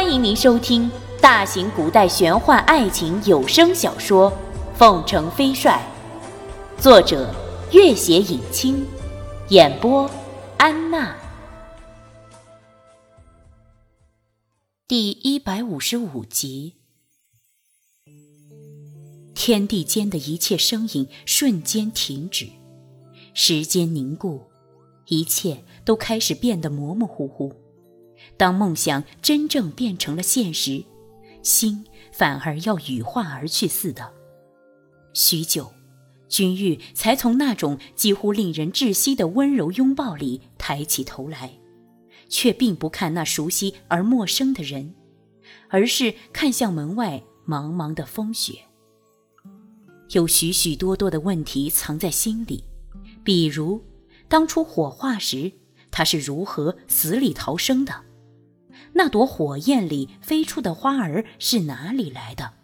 欢迎您收听大型古代玄幻爱情有声小说《凤城飞帅》，作者：月写影清，演播：安娜。第一百五十五集，天地间的一切声音瞬间停止，时间凝固，一切都开始变得模模糊糊。当梦想真正变成了现实，心反而要羽化而去似的。许久，君玉才从那种几乎令人窒息的温柔拥抱里抬起头来，却并不看那熟悉而陌生的人，而是看向门外茫茫的风雪。有许许多多的问题藏在心里，比如，当初火化时，他是如何死里逃生的？那朵火焰里飞出的花儿是哪里来的？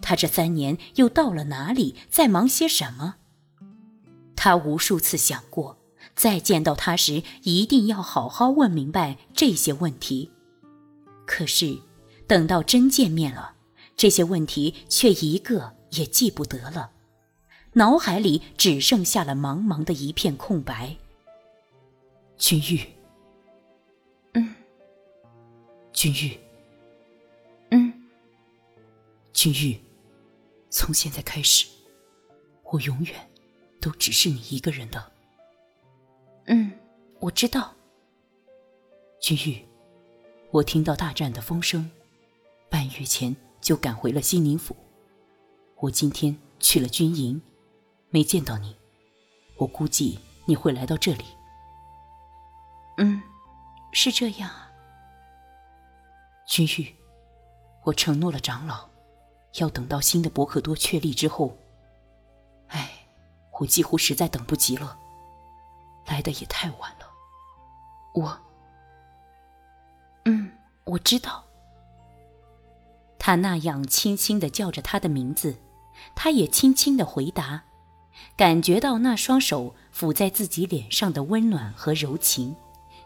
他这三年又到了哪里，在忙些什么？他无数次想过，再见到他时一定要好好问明白这些问题。可是，等到真见面了，这些问题却一个也记不得了，脑海里只剩下了茫茫的一片空白。君玉。君玉，嗯，君玉，从现在开始，我永远都只是你一个人的。嗯，我知道。君玉，我听到大战的风声，半月前就赶回了西宁府。我今天去了军营，没见到你，我估计你会来到这里。嗯，是这样啊。君玉，我承诺了长老，要等到新的伯克多确立之后。唉，我几乎实在等不及了，来的也太晚了。我，嗯，我知道。他那样轻轻的叫着他的名字，他也轻轻的回答，感觉到那双手抚在自己脸上的温暖和柔情，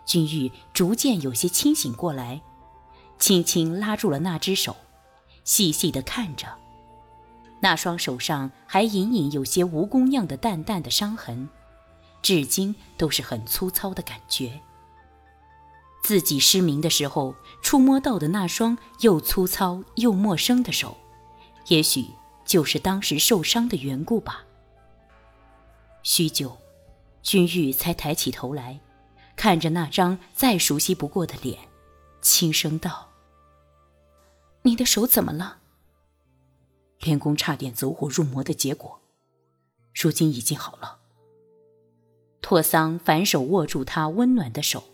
君玉逐渐有些清醒过来。轻轻拉住了那只手，细细的看着，那双手上还隐隐有些蜈蚣样的淡淡的伤痕，至今都是很粗糙的感觉。自己失明的时候触摸到的那双又粗糙又陌生的手，也许就是当时受伤的缘故吧。许久，君玉才抬起头来，看着那张再熟悉不过的脸，轻声道。你的手怎么了？练功差点走火入魔的结果，如今已经好了。拓桑反手握住他温暖的手，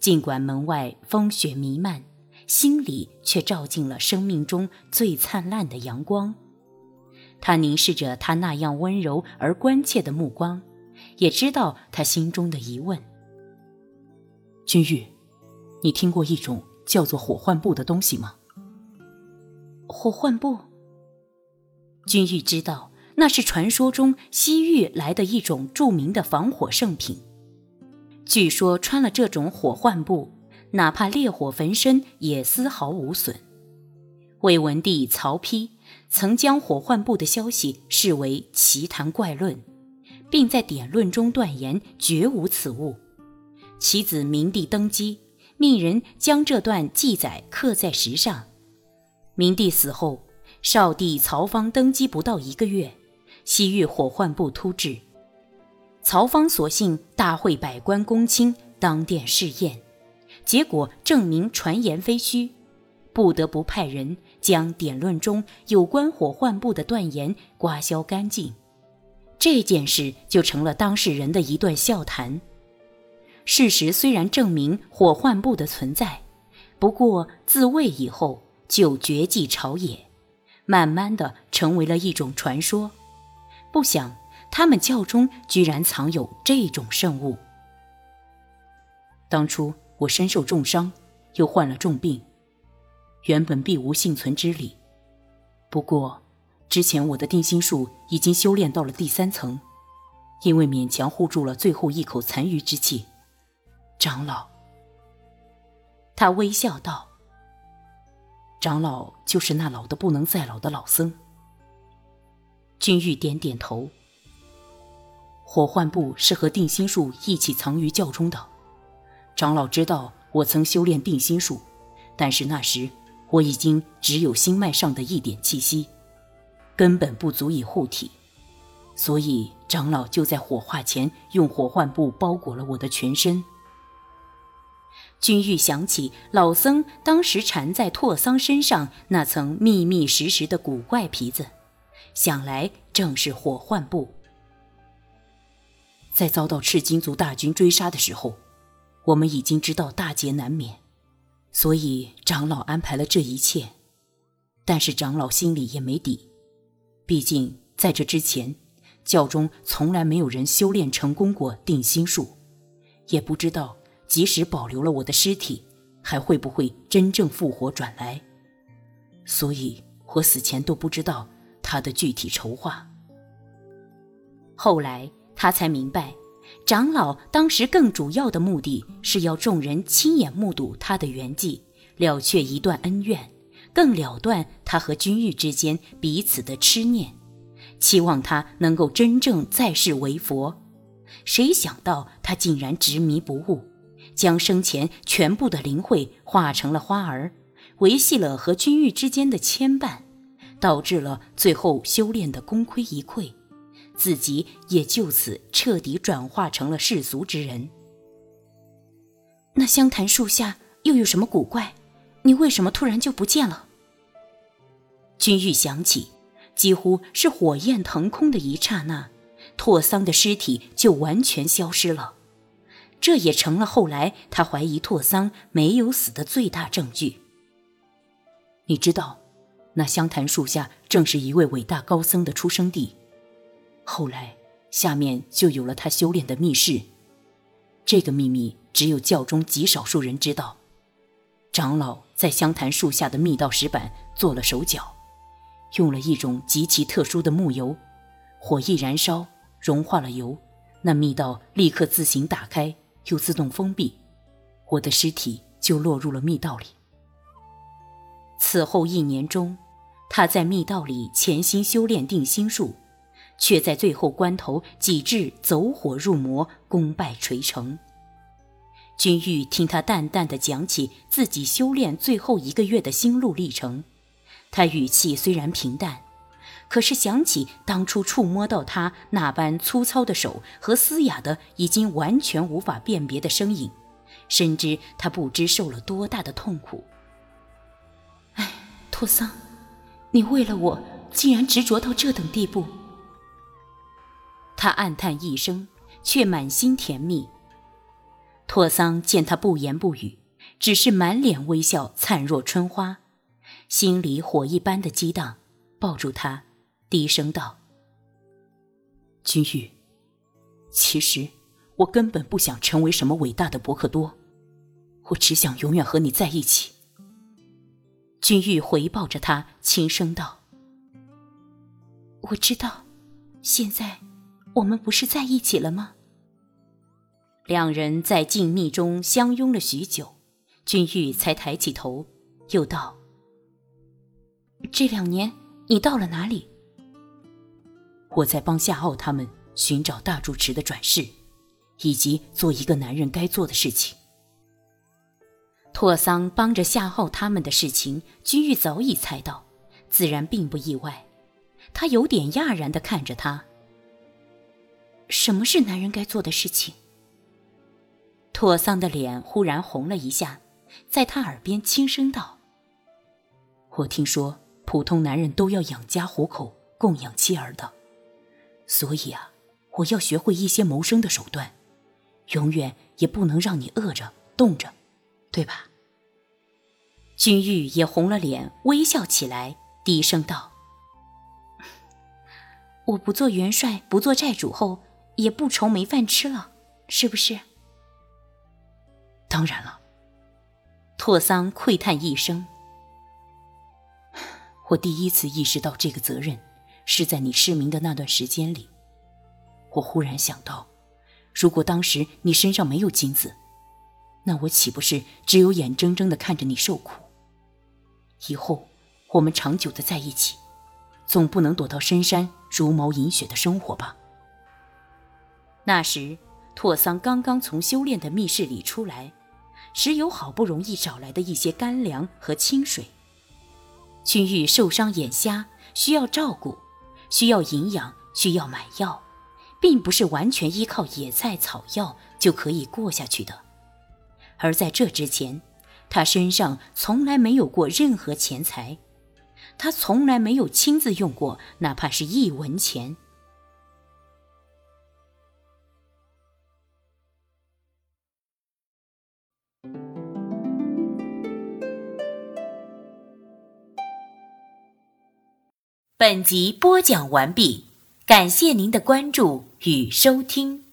尽管门外风雪弥漫，心里却照进了生命中最灿烂的阳光。他凝视着他那样温柔而关切的目光，也知道他心中的疑问。君玉，你听过一种叫做火幻布的东西吗？火幻布。君玉知道，那是传说中西域来的一种著名的防火圣品。据说穿了这种火幻布，哪怕烈火焚身也丝毫无损。魏文帝曹丕曾将火幻布的消息视为奇谈怪论，并在典论中断言绝无此物。其子明帝登基，命人将这段记载刻在石上。明帝死后，少帝曹芳登基不到一个月，西域火患部突至。曹芳索性大会百官公卿，当殿试验，结果证明传言非虚，不得不派人将典论中有关火患部的断言刮销干净。这件事就成了当事人的一段笑谈。事实虽然证明火患部的存在，不过自魏以后。就绝迹朝野，慢慢的成为了一种传说。不想他们教中居然藏有这种圣物。当初我身受重伤，又患了重病，原本必无幸存之理。不过，之前我的定心术已经修炼到了第三层，因为勉强护住了最后一口残余之气。长老，他微笑道。长老就是那老的不能再老的老僧。君玉点点头。火幻布是和定心术一起藏于教中的。长老知道我曾修炼定心术，但是那时我已经只有心脉上的一点气息，根本不足以护体，所以长老就在火化前用火幻布包裹了我的全身。君玉想起老僧当时缠在拓桑身上那层密密实实的古怪皮子，想来正是火幻布。在遭到赤金族大军追杀的时候，我们已经知道大劫难免，所以长老安排了这一切。但是长老心里也没底，毕竟在这之前，教中从来没有人修炼成功过定心术，也不知道即使保留了我的尸体，还会不会真正复活转来。所以我死前都不知道他的具体筹划。后来。他才明白，长老当时更主要的目的是要众人亲眼目睹他的圆寂，了却一段恩怨，更了断他和君玉之间彼此的痴念，期望他能够真正在世为佛。谁想到他竟然执迷不悟，将生前全部的灵慧化成了花儿，维系了和君玉之间的牵绊，导致了最后修炼的功亏一篑。自己也就此彻底转化成了世俗之人。那香檀树下又有什么古怪？你为什么突然就不见了？君玉想起，几乎是火焰腾空的一刹那，拓桑的尸体就完全消失了。这也成了后来他怀疑拓桑没有死的最大证据。你知道，那香檀树下正是一位伟大高僧的出生地。后来，下面就有了他修炼的密室。这个秘密只有教中极少数人知道。长老在香檀树下的密道石板做了手脚，用了一种极其特殊的木油，火一燃烧，融化了油，那密道立刻自行打开，又自动封闭，我的尸体就落入了密道里。此后一年中，他在密道里潜心修炼定心术。却在最后关头几至走火入魔，功败垂成。君玉听他淡淡的讲起自己修炼最后一个月的心路历程，他语气虽然平淡，可是想起当初触摸到他那般粗糙的手和嘶哑的已经完全无法辨别的声音，深知他不知受了多大的痛苦。哎，托桑，你为了我竟然执着到这等地步。他暗叹一声，却满心甜蜜。托桑见他不言不语，只是满脸微笑，灿若春花，心里火一般的激荡，抱住他，低声道：“君玉，其实我根本不想成为什么伟大的伯克多，我只想永远和你在一起。”君玉回抱着他，轻声道：“我知道，现在。”我们不是在一起了吗？两人在静谧中相拥了许久，君玉才抬起头，又道：“这两年你到了哪里？”我在帮夏奥他们寻找大主持的转世，以及做一个男人该做的事情。拓桑帮着夏奥他们的事情，君玉早已猜到，自然并不意外。他有点讶然的看着他。什么是男人该做的事情？拓桑的脸忽然红了一下，在他耳边轻声道：“我听说普通男人都要养家糊口、供养妻儿的，所以啊，我要学会一些谋生的手段，永远也不能让你饿着、冻着，对吧？”君玉也红了脸，微笑起来，低声道：“我不做元帅，不做寨主后。”也不愁没饭吃了，是不是？当然了。拓桑喟叹一声：“我第一次意识到这个责任，是在你失明的那段时间里。我忽然想到，如果当时你身上没有金子，那我岂不是只有眼睁睁的看着你受苦？以后我们长久的在一起，总不能躲到深山茹毛饮血的生活吧？那时，拓桑刚刚从修炼的密室里出来，时有好不容易找来的一些干粮和清水。君玉受伤眼瞎，需要照顾，需要营养，需要买药，并不是完全依靠野菜草药就可以过下去的。而在这之前，他身上从来没有过任何钱财，他从来没有亲自用过哪怕是一文钱。本集播讲完毕，感谢您的关注与收听。